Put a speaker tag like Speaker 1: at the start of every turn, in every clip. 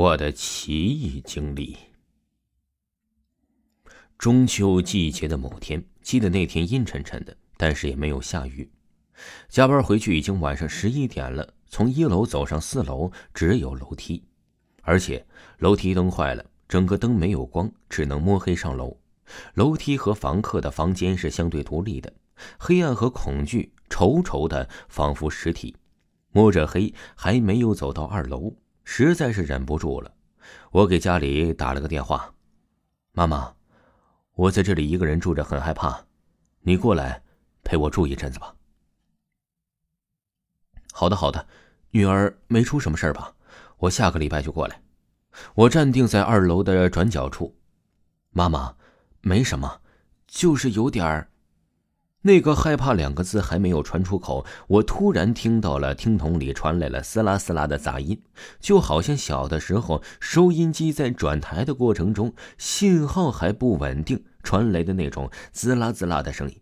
Speaker 1: 我的奇异经历。中秋季节的某天，记得那天阴沉沉的，但是也没有下雨。加班回去已经晚上十一点了，从一楼走上四楼只有楼梯，而且楼梯灯坏了，整个灯没有光，只能摸黑上楼。楼梯和房客的房间是相对独立的，黑暗和恐惧稠稠的，仿佛实体。摸着黑，还没有走到二楼。实在是忍不住了，我给家里打了个电话：“妈妈，我在这里一个人住着，很害怕，你过来陪我住一阵子吧。”“好的，好的，女儿没出什么事吧？我下个礼拜就过来。”我站定在二楼的转角处，“妈妈，没什么，就是有点儿。”那个害怕两个字还没有传出口，我突然听到了听筒里传来了嘶啦嘶啦的杂音，就好像小的时候收音机在转台的过程中信号还不稳定传来的那种滋啦滋啦的声音。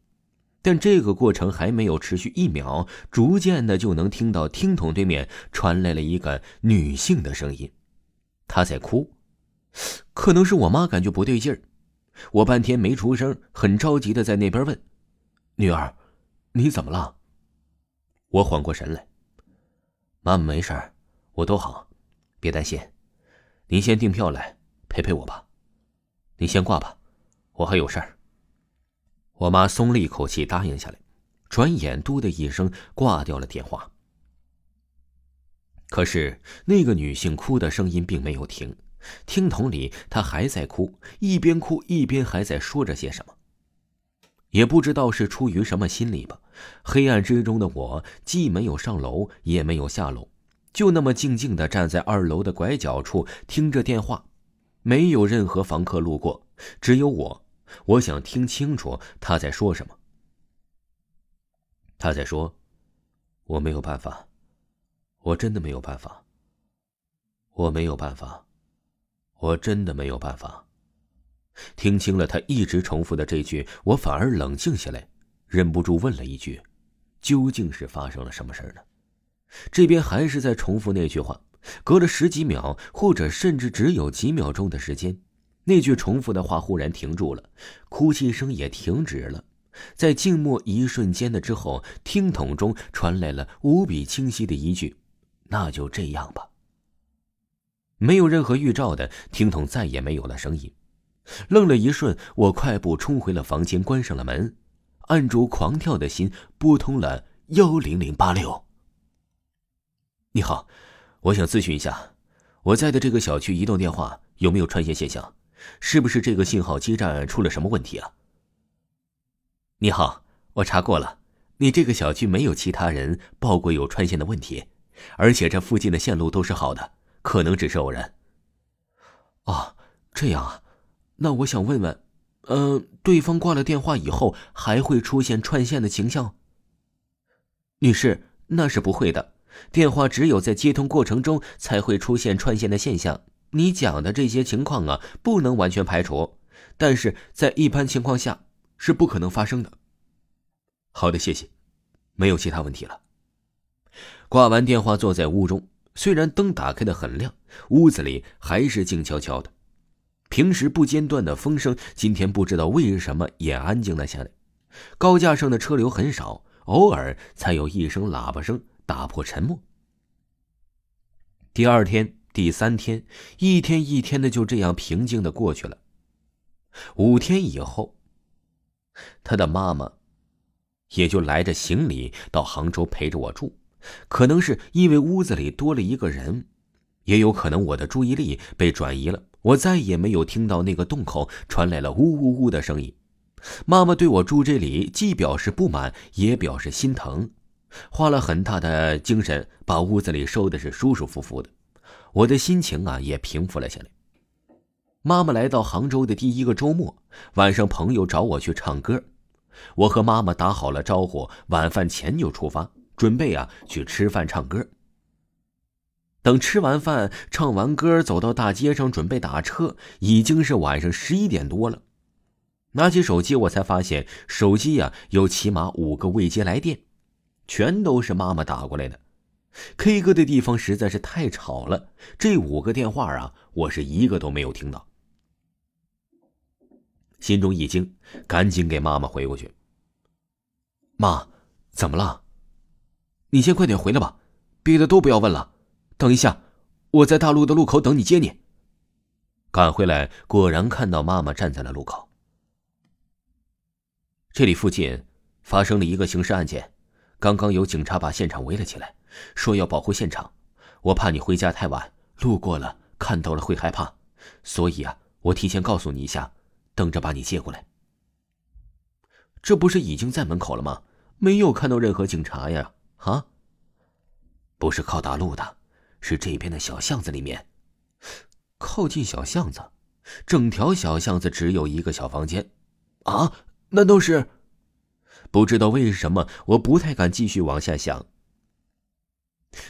Speaker 1: 但这个过程还没有持续一秒，逐渐的就能听到听筒对面传来了一个女性的声音，她在哭，可能是我妈感觉不对劲儿，我半天没出声，很着急的在那边问。女儿，你怎么了？我缓过神来。妈妈没事，我都好，别担心。您先订票来陪陪我吧。你先挂吧，我还有事儿。我妈松了一口气，答应下来，转眼“嘟”的一声挂掉了电话。可是那个女性哭的声音并没有停，听筒里她还在哭，一边哭一边还在说着些什么。也不知道是出于什么心理吧，黑暗之中的我既没有上楼，也没有下楼，就那么静静的站在二楼的拐角处听着电话。没有任何房客路过，只有我。我想听清楚他在说什么。他在说：“我没有办法，我真的没有办法。我没有办法，我真的没有办法。”听清了他一直重复的这句，我反而冷静下来，忍不住问了一句：“究竟是发生了什么事呢？”这边还是在重复那句话，隔了十几秒，或者甚至只有几秒钟的时间，那句重复的话忽然停住了，哭泣声也停止了。在静默一瞬间的之后，听筒中传来了无比清晰的一句：“那就这样吧。”没有任何预兆的，听筒再也没有了声音。愣了一瞬，我快步冲回了房间，关上了门，按住狂跳的心，拨通了幺零零八六。你好，我想咨询一下，我在的这个小区移动电话有没有穿线现象？是不是这个信号基站出了什么问题啊？你好，我查过了，你这个小区没有其他人报过有穿线的问题，而且这附近的线路都是好的，可能只是偶然。哦，这样啊。那我想问问，嗯，对方挂了电话以后还会出现串线的情况？女士，那是不会的。电话只有在接通过程中才会出现串线的现象。你讲的这些情况啊，不能完全排除，但是在一般情况下是不可能发生的。好的，谢谢，没有其他问题了。挂完电话，坐在屋中，虽然灯打开的很亮，屋子里还是静悄悄的。平时不间断的风声，今天不知道为什么也安静了下来。高架上的车流很少，偶尔才有一声喇叭声打破沉默。第二天、第三天，一天一天的就这样平静的过去了。五天以后，他的妈妈也就来着行李到杭州陪着我住。可能是因为屋子里多了一个人，也有可能我的注意力被转移了。我再也没有听到那个洞口传来了呜呜呜的声音。妈妈对我住这里既表示不满，也表示心疼，花了很大的精神把屋子里收的是舒舒服服的。我的心情啊也平复了下来。妈妈来到杭州的第一个周末晚上，朋友找我去唱歌，我和妈妈打好了招呼，晚饭前就出发，准备啊去吃饭唱歌。等吃完饭、唱完歌，走到大街上准备打车，已经是晚上十一点多了。拿起手机，我才发现手机呀有起码五个未接来电，全都是妈妈打过来的。K 歌的地方实在是太吵了，这五个电话啊，我是一个都没有听到。心中一惊，赶紧给妈妈回过去。妈，怎么了？你先快点回来吧，别的都不要问了。等一下，我在大路的路口等你接你。赶回来，果然看到妈妈站在了路口。这里附近发生了一个刑事案件，刚刚有警察把现场围了起来，说要保护现场。我怕你回家太晚，路过了看到了会害怕，所以啊，我提前告诉你一下，等着把你接过来。这不是已经在门口了吗？没有看到任何警察呀？啊？不是靠大路的，是这边的小巷子里面。靠近小巷子，整条小巷子只有一个小房间。啊？难道是？不知道为什么，我不太敢继续往下想。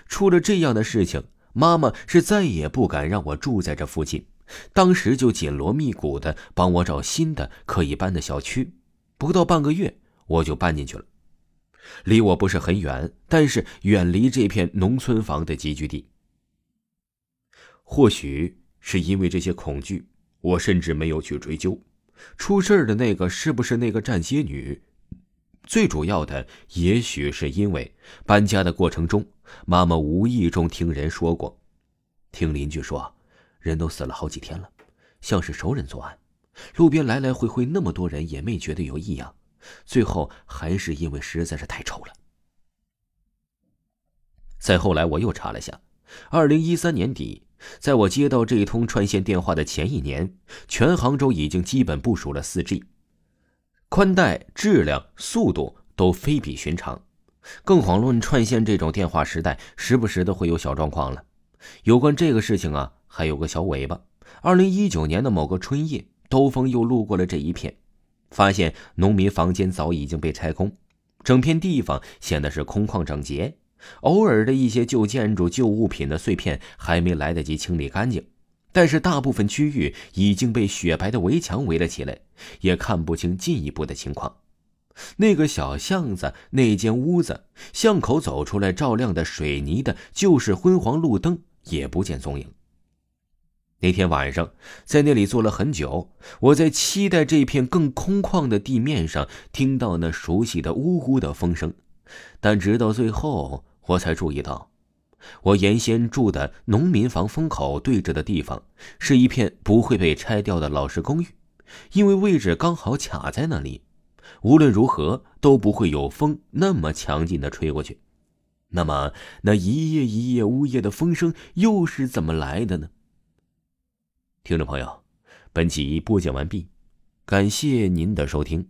Speaker 1: 出了这样的事情，妈妈是再也不敢让我住在这附近，当时就紧锣密鼓的帮我找新的可以搬的小区。不到半个月，我就搬进去了，离我不是很远，但是远离这片农村房的集聚地。或许是因为这些恐惧，我甚至没有去追究。出事的那个是不是那个站街女？最主要的，也许是因为搬家的过程中，妈妈无意中听人说过，听邻居说，人都死了好几天了，像是熟人作案。路边来来回回那么多人，也没觉得有异样。最后还是因为实在是太丑了。再后来，我又查了下，二零一三年底。在我接到这一通串线电话的前一年，全杭州已经基本部署了 4G，宽带质量、速度都非比寻常。更遑论串线这种电话时代，时不时的会有小状况了。有关这个事情啊，还有个小尾巴。二零一九年的某个春夜，兜风又路过了这一片，发现农民房间早已经被拆空，整片地方显得是空旷整洁。偶尔的一些旧建筑、旧物品的碎片还没来得及清理干净，但是大部分区域已经被雪白的围墙围了起来，也看不清进一步的情况。那个小巷子，那间屋子，巷口走出来照亮的水泥的就是昏黄路灯也不见踪影。那天晚上在那里坐了很久，我在期待这片更空旷的地面上听到那熟悉的呜呜的风声，但直到最后。我才注意到，我原先住的农民房风口对着的地方，是一片不会被拆掉的老式公寓，因为位置刚好卡在那里，无论如何都不会有风那么强劲的吹过去。那么，那一夜一夜呜咽的风声又是怎么来的呢？听众朋友，本集播讲完毕，感谢您的收听。